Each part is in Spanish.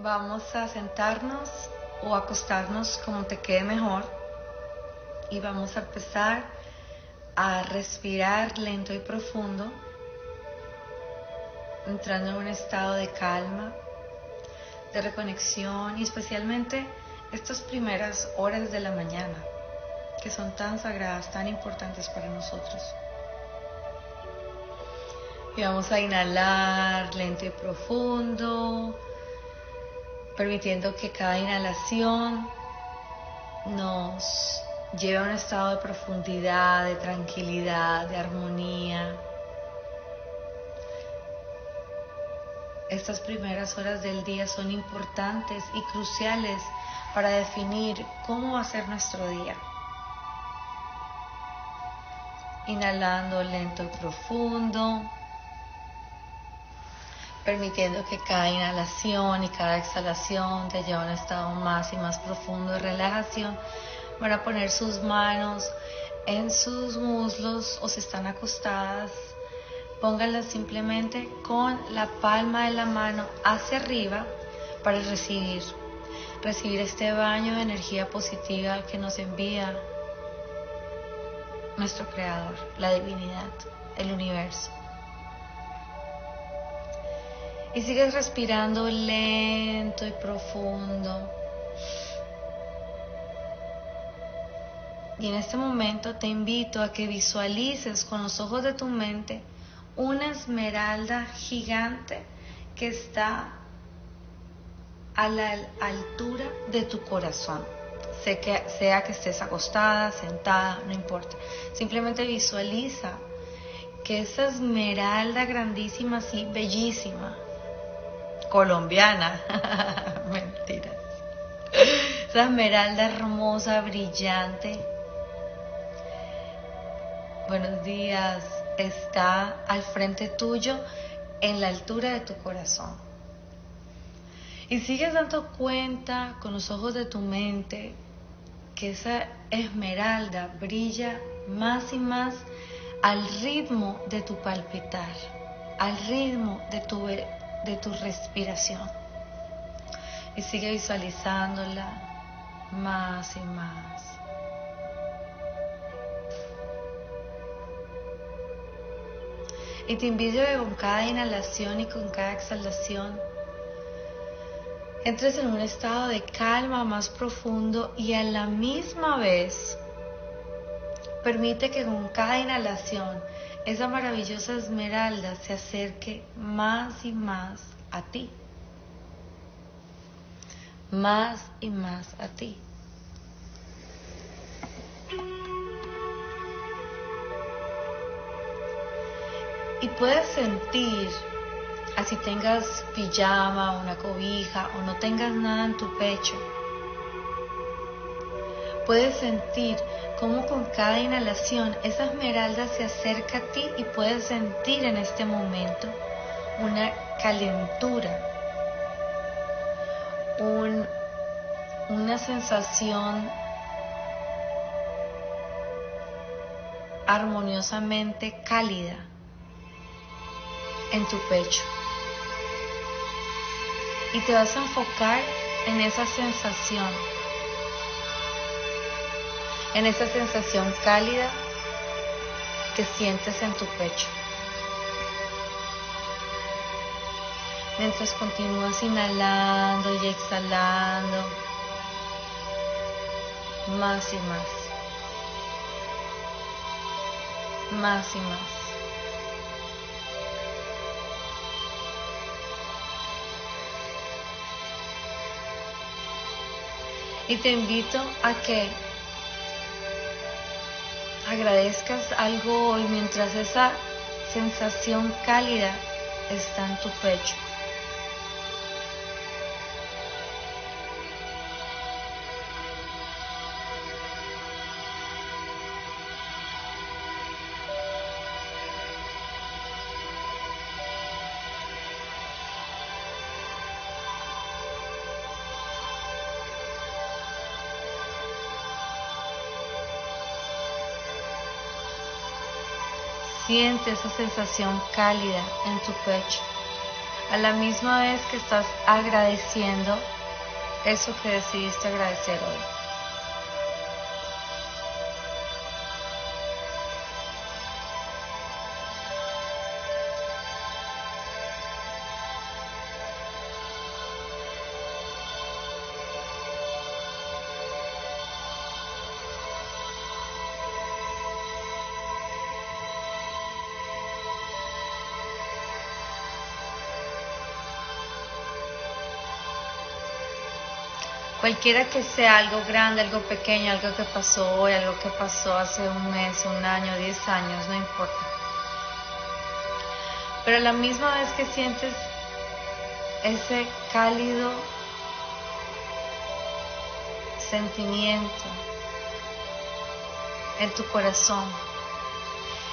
Vamos a sentarnos o acostarnos como te quede mejor y vamos a empezar a respirar lento y profundo, entrando en un estado de calma, de reconexión y especialmente estas primeras horas de la mañana que son tan sagradas, tan importantes para nosotros. Y vamos a inhalar lento y profundo permitiendo que cada inhalación nos lleve a un estado de profundidad, de tranquilidad, de armonía. Estas primeras horas del día son importantes y cruciales para definir cómo va a ser nuestro día. Inhalando lento y profundo permitiendo que cada inhalación y cada exhalación te lleve a un estado más y más profundo de relajación. Van a poner sus manos en sus muslos o si están acostadas, pónganlas simplemente con la palma de la mano hacia arriba para recibir, recibir este baño de energía positiva que nos envía nuestro Creador, la divinidad, el universo. Y sigues respirando lento y profundo. Y en este momento te invito a que visualices con los ojos de tu mente una esmeralda gigante que está a la altura de tu corazón. Sé que, sea que estés acostada, sentada, no importa. Simplemente visualiza que esa esmeralda grandísima, así, bellísima, colombiana. Mentiras. Esa esmeralda hermosa, brillante. Buenos días. Está al frente tuyo en la altura de tu corazón. Y sigues dando cuenta con los ojos de tu mente que esa esmeralda brilla más y más al ritmo de tu palpitar, al ritmo de tu de tu respiración. Y sigue visualizándola más y más. Y te invito a que con cada inhalación y con cada exhalación entres en un estado de calma más profundo y a la misma vez permite que con cada inhalación esa maravillosa esmeralda se acerque más y más a ti. Más y más a ti. Y puedes sentir, así tengas pijama, una cobija o no tengas nada en tu pecho, puedes sentir cómo con cada inhalación esa esmeralda se acerca a ti y puedes sentir en este momento una calentura, una sensación armoniosamente cálida en tu pecho. Y te vas a enfocar en esa sensación en esa sensación cálida que sientes en tu pecho. Mientras continúas inhalando y exhalando más y más, más y más. Y te invito a que agradezcas algo hoy mientras esa sensación cálida está en tu pecho. Siente esa sensación cálida en tu pecho. a la misma vez que estás agradeciendo eso que decidiste agradecer hoy. Cualquiera que sea algo grande, algo pequeño, algo que pasó hoy, algo que pasó hace un mes, un año, diez años, no importa. Pero la misma vez que sientes ese cálido sentimiento en tu corazón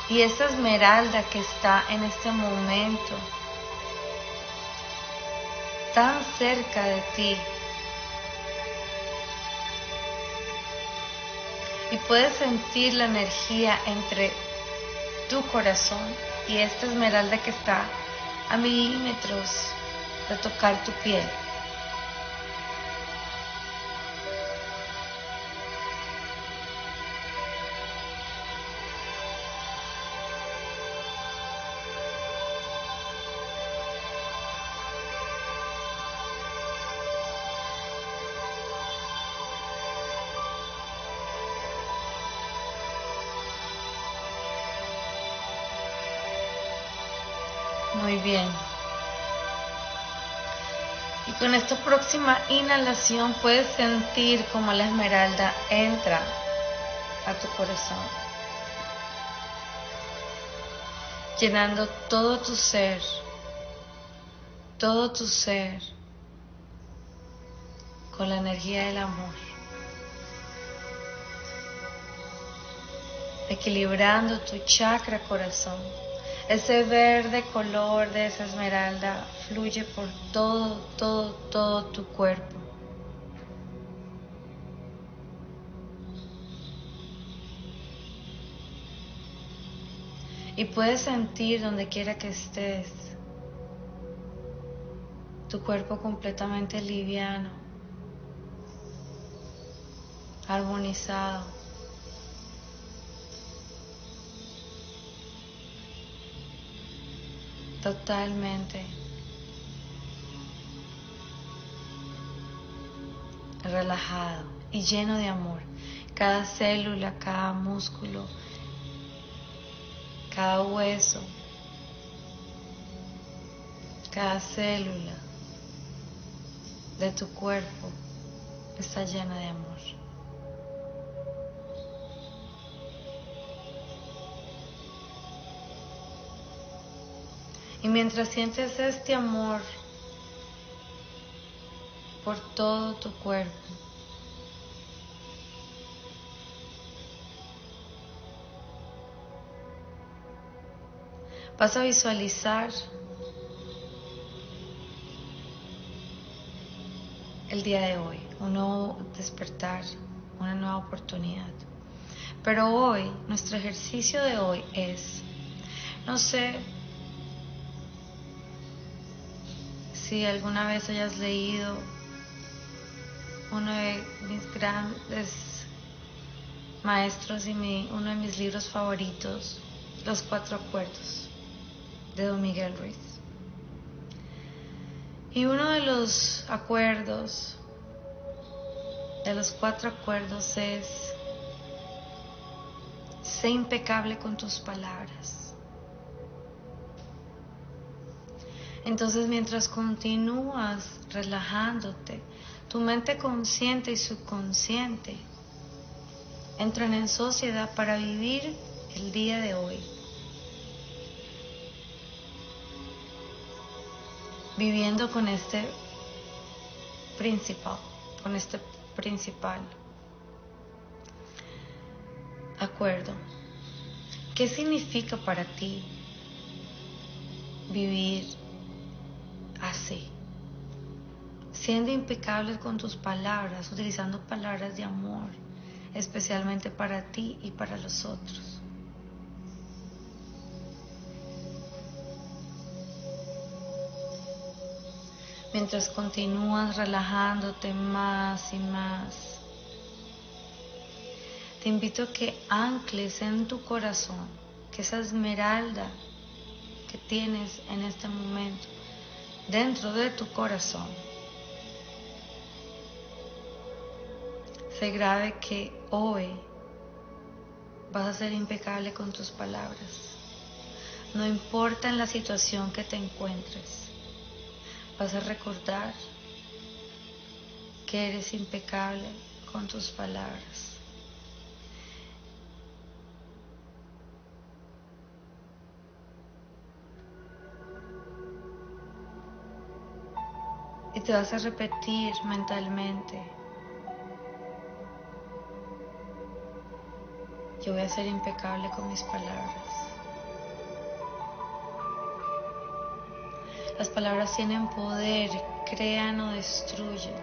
y esa esmeralda que está en este momento tan cerca de ti, y puedes sentir la energía entre tu corazón y esta esmeralda que está a milímetros de tocar tu piel. Con esta próxima inhalación puedes sentir como la esmeralda entra a tu corazón, llenando todo tu ser, todo tu ser con la energía del amor, equilibrando tu chakra corazón ese verde color de esa esmeralda fluye por todo, todo, todo tu cuerpo. Y puedes sentir donde quiera que estés tu cuerpo completamente liviano, armonizado. Totalmente relajado y lleno de amor. Cada célula, cada músculo, cada hueso, cada célula de tu cuerpo está llena de amor. Y mientras sientes este amor por todo tu cuerpo, vas a visualizar el día de hoy, un nuevo despertar, una nueva oportunidad. Pero hoy, nuestro ejercicio de hoy es, no sé si alguna vez hayas leído uno de mis grandes maestros y uno de mis libros favoritos, Los Cuatro Acuerdos, de Don Miguel Ruiz. Y uno de los acuerdos, de los cuatro acuerdos es, sé impecable con tus palabras. Entonces mientras continúas relajándote, tu mente consciente y subconsciente entran en sociedad para vivir el día de hoy. Viviendo con este principal, con este principal acuerdo. ¿Qué significa para ti vivir así, siendo impecables con tus palabras, utilizando palabras de amor, especialmente para ti y para los otros. mientras continúas relajándote más y más. Te invito a que ancles en tu corazón que esa esmeralda que tienes en este momento dentro de tu corazón se grave que hoy vas a ser impecable con tus palabras. No importa en la situación que te encuentres vas a recordar que eres impecable con tus palabras. Y te vas a repetir mentalmente. Yo voy a ser impecable con mis palabras. Las palabras tienen poder, crean o destruyen.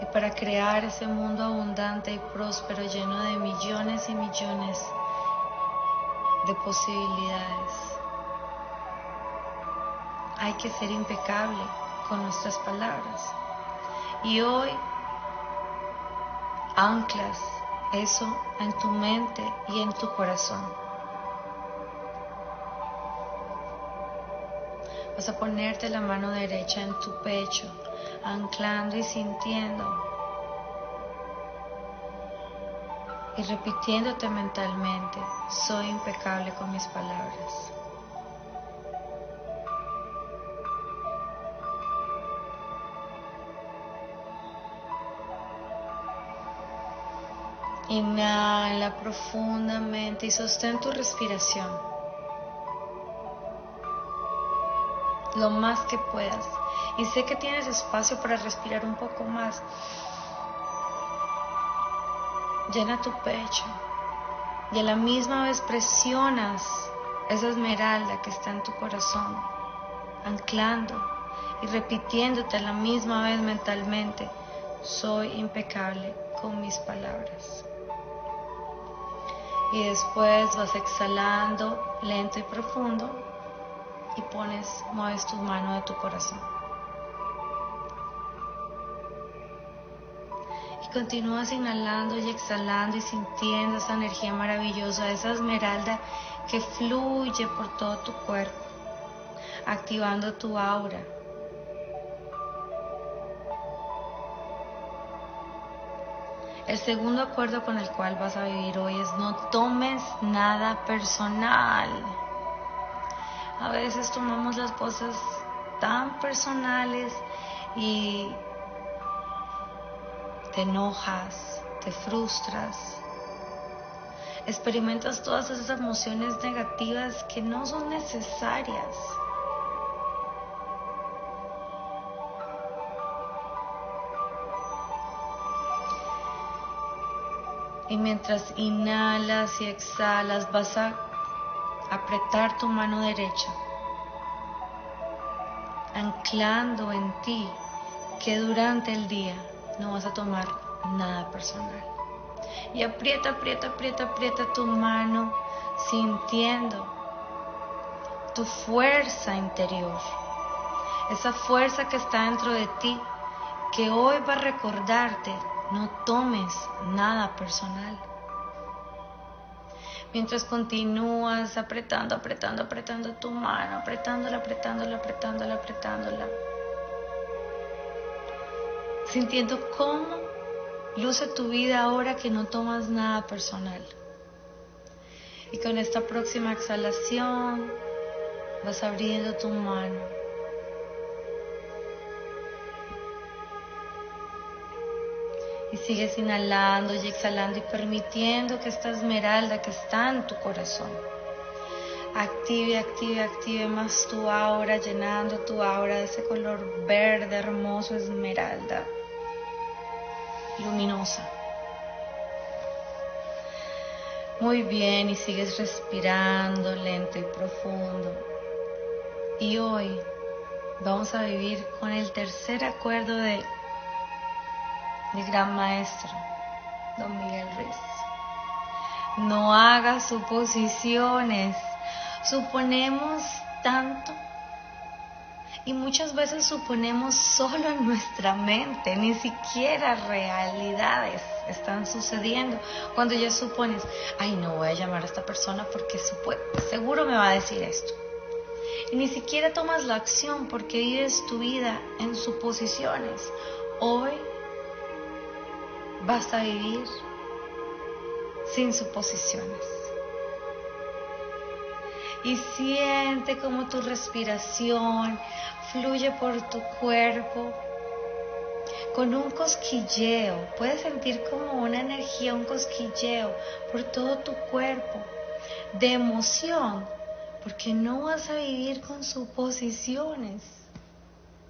Y para crear ese mundo abundante y próspero lleno de millones y millones de posibilidades, hay que ser impecable con nuestras palabras. Y hoy anclas eso en tu mente y en tu corazón. Vas a ponerte la mano derecha en tu pecho, anclando y sintiendo. Y repitiéndote mentalmente, soy impecable con mis palabras. Inhala profundamente y sostén tu respiración lo más que puedas. Y sé que tienes espacio para respirar un poco más. Llena tu pecho y a la misma vez presionas esa esmeralda que está en tu corazón, anclando y repitiéndote a la misma vez mentalmente, soy impecable con mis palabras y después vas exhalando lento y profundo y pones, mueves tu mano de tu corazón. Continúas inhalando y exhalando y sintiendo esa energía maravillosa, esa esmeralda que fluye por todo tu cuerpo, activando tu aura El segundo acuerdo con el cual vas a vivir hoy es no tomes nada personal. A veces tomamos las cosas tan personales y te enojas, te frustras, experimentas todas esas emociones negativas que no son necesarias. Y mientras inhalas y exhalas vas a apretar tu mano derecha, anclando en ti que durante el día no vas a tomar nada personal. Y aprieta, aprieta, aprieta, aprieta tu mano sintiendo tu fuerza interior. Esa fuerza que está dentro de ti que hoy va a recordarte no tomes nada personal. Mientras continúas apretando, apretando, apretando tu mano, apretándola, apretándola, apretándola, apretándola. Sintiendo cómo luce tu vida ahora que no tomas nada personal. Y con esta próxima exhalación vas abriendo tu mano Y sigues inhalando y exhalando y permitiendo que esta esmeralda que está en tu corazón active, active, active más tu aura, llenando tu aura de ese color verde hermoso, esmeralda, luminosa. Muy bien, y sigues respirando lento y profundo. Y hoy vamos a vivir con el tercer acuerdo de mi gran maestro, don Miguel Ruiz. No hagas suposiciones, Suponemos tanto y muchas veces suponemos solo en nuestra mente, ni siquiera realidades están sucediendo. Cuando ya supones, ay, no voy a llamar a esta persona porque seguro me va a decir esto. Y ni siquiera tomas la acción porque vives tu vida en suposiciones. Hoy vas a vivir sin suposiciones y siente como tu respiración fluye por tu cuerpo con un cosquilleo. Puedes sentir como una energía, un cosquilleo por todo tu cuerpo de emoción, porque no vas a vivir con suposiciones.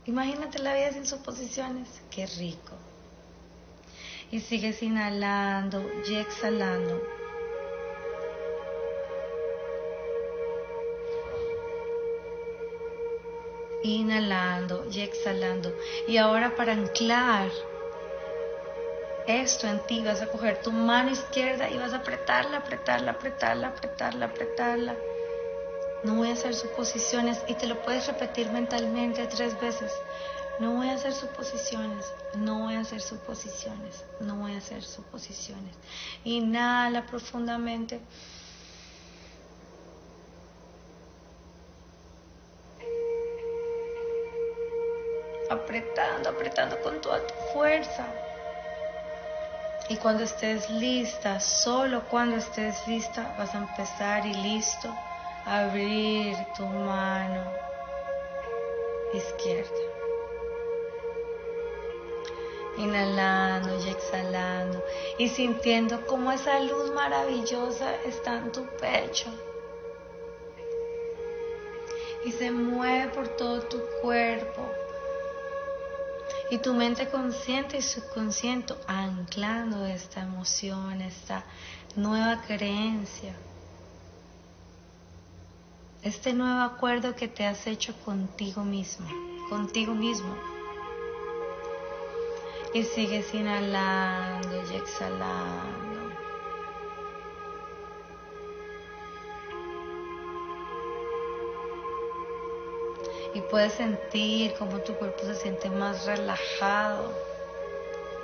Imagínate la vida sin suposiciones. Qué rico. Y sigues inhalando y exhalando. Inhalando y exhalando. Y ahora para anclar esto en ti, vas a coger tu mano izquierda y vas a apretarla, apretarla, apretarla, apretarla, apretarla. No voy a hacer suposiciones y te lo puedes repetir mentalmente tres veces. No voy a hacer suposiciones, no voy a hacer suposiciones, no voy a hacer suposiciones. Inhala profundamente. Apretando, apretando con toda tu fuerza. Y cuando estés lista, solo cuando estés lista, vas a empezar y listo a abrir tu mano izquierda. Inhalando y exhalando y sintiendo como esa luz maravillosa está en tu pecho y se mueve por todo tu cuerpo y tu mente consciente y subconsciente anclando esta emoción, esta nueva creencia, este nuevo acuerdo que te has hecho contigo mismo, contigo mismo. Y sigues inhalando y exhalando. Y puedes sentir cómo tu cuerpo se siente más relajado,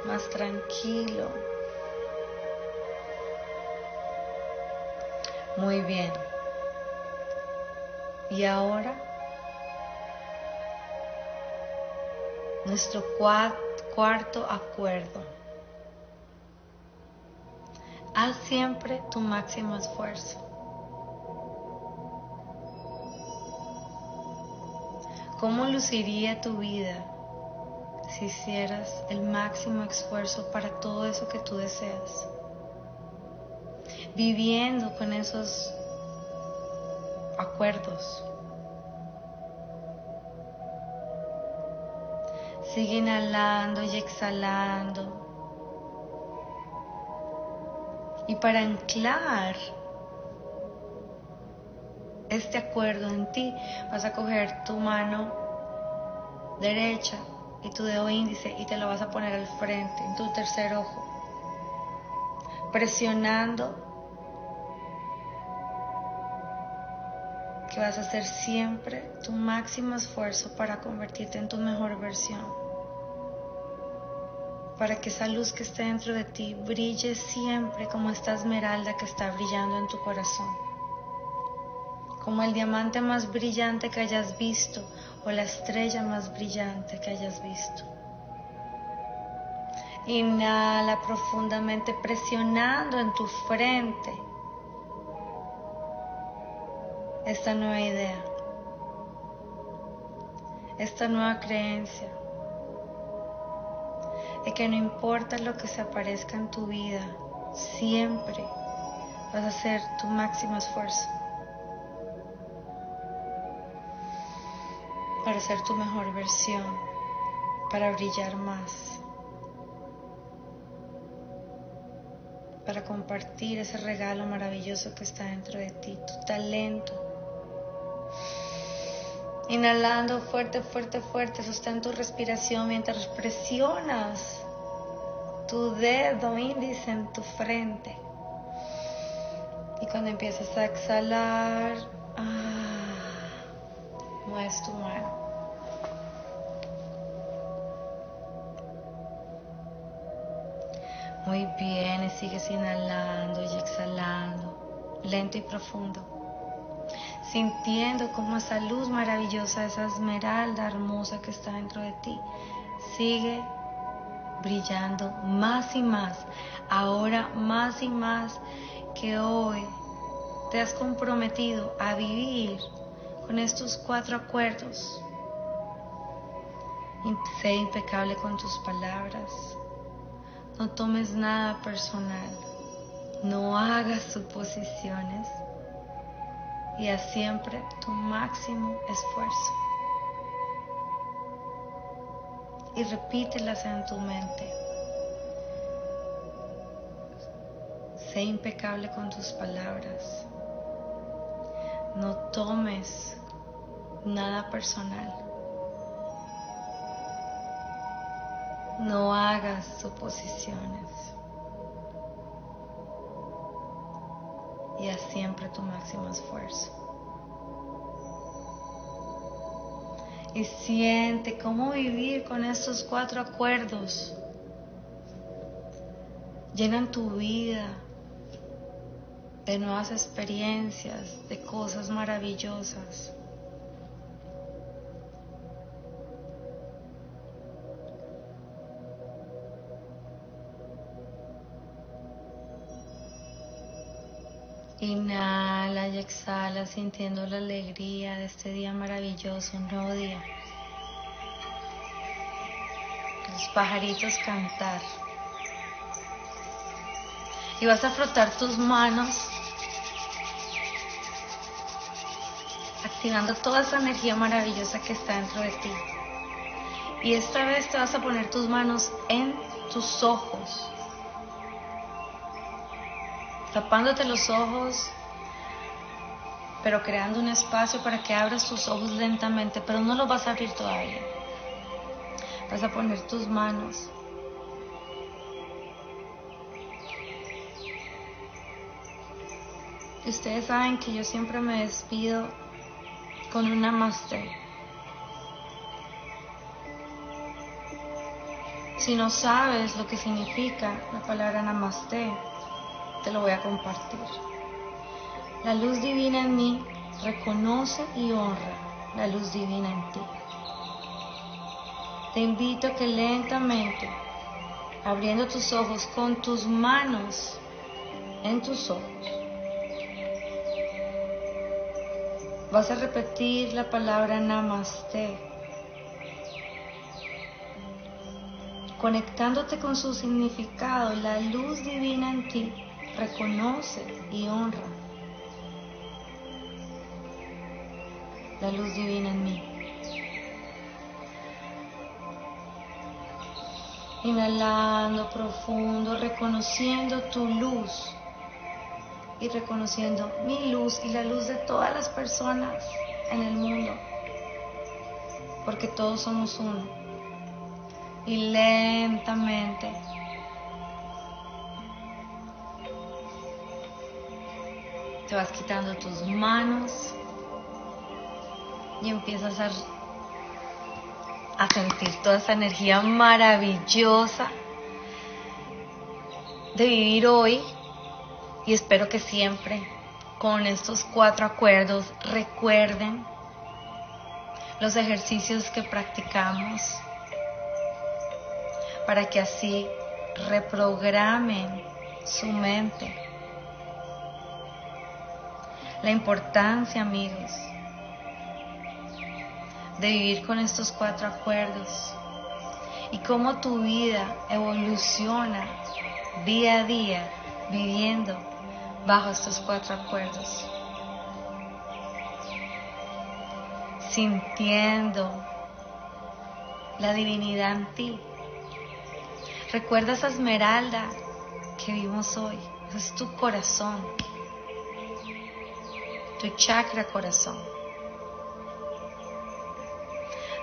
más tranquilo. Muy bien. Y ahora nuestro cuarto acuerdo. Haz siempre tu máximo esfuerzo. ¿Cómo luciría tu vida si hicieras el máximo esfuerzo para todo eso que tú deseas? Viviendo con esos acuerdos. Sigue inhalando y exhalando. Y para anclar este acuerdo en ti, vas a coger tu mano derecha y tu dedo índice y te lo vas a poner al frente, en tu tercer ojo, presionando que vas a hacer siempre tu máximo esfuerzo para convertirte en tu mejor versión, para que esa luz que esté dentro de ti brille siempre como esta esmeralda que está brillando en tu corazón como el diamante más brillante que hayas visto o la estrella más brillante que hayas visto. Inhala profundamente presionando en tu frente esta nueva idea, esta nueva creencia de que no importa lo que se aparezca en tu vida, siempre vas a hacer tu máximo esfuerzo. Para ser tu mejor versión, para brillar más, para compartir ese regalo maravilloso que está dentro de ti, tu talento. Inhalando fuerte, fuerte, fuerte, sostén tu respiración mientras presionas tu dedo índice en tu frente. Y cuando empiezas a exhalar, ah, no es tu mano. Muy bien, sigues inhalando y exhalando, lento y profundo, sintiendo como esa luz maravillosa, esa esmeralda hermosa que está dentro de ti, sigue brillando más y más, ahora más y más que hoy te has comprometido a vivir con estos cuatro acuerdos. Sé impecable con tus palabras. No tomes nada personal. No hagas suposiciones. Y haz siempre tu máximo esfuerzo. Y repítelas en tu mente. Sé impecable con tus palabras. No tomes nada personal. No hagas suposiciones. Y haz siempre tu máximo esfuerzo. Y siente cómo vivir con estos cuatro acuerdos llenan tu vida de nuevas experiencias, de cosas maravillosas. Inhala y exhala sintiendo la alegría de este día maravilloso, un nuevo día. Los pajaritos cantar. Y vas a frotar tus manos activando toda esa energía maravillosa que está dentro de ti. Y esta vez te vas a poner tus manos en tus ojos, tapándote los ojos, pero creando un espacio para que abras tus ojos lentamente, pero no los vas a abrir todavía. Vas a poner tus manos ustedes saben que yo siempre me despido con un namaste. Si no sabes lo que significa la palabra namaste, te lo voy a compartir. La luz divina en mí reconoce y honra la luz divina en ti. Te invito a que lentamente, abriendo tus ojos con tus manos en tus ojos, Vas a repetir la palabra namaste, conectándote con su significado. La luz divina en ti reconoce y honra la luz divina en mí. Inhalando profundo, reconociendo tu luz y reconociendo mi luz y la luz de todas las personas en el mundo, porque todos somos uno. Y lentamente te vas quitando tus manos y empiezas a, a sentir toda esa energía maravillosa de vivir hoy y espero que siempre con estos cuatro acuerdos recuerden los ejercicios que practicamos para que así reprogramen su mente. La importancia, amigos, de vivir con estos cuatro acuerdos y cómo tu vida evoluciona día a día viviendo bajo estos cuatro acuerdos. Sintiendo la divinidad en ti. Recuerda esa esmeralda que vimos hoy. es tu corazón. Tu chakra corazón.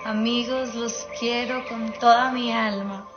Amigos, los quiero con toda mi alma.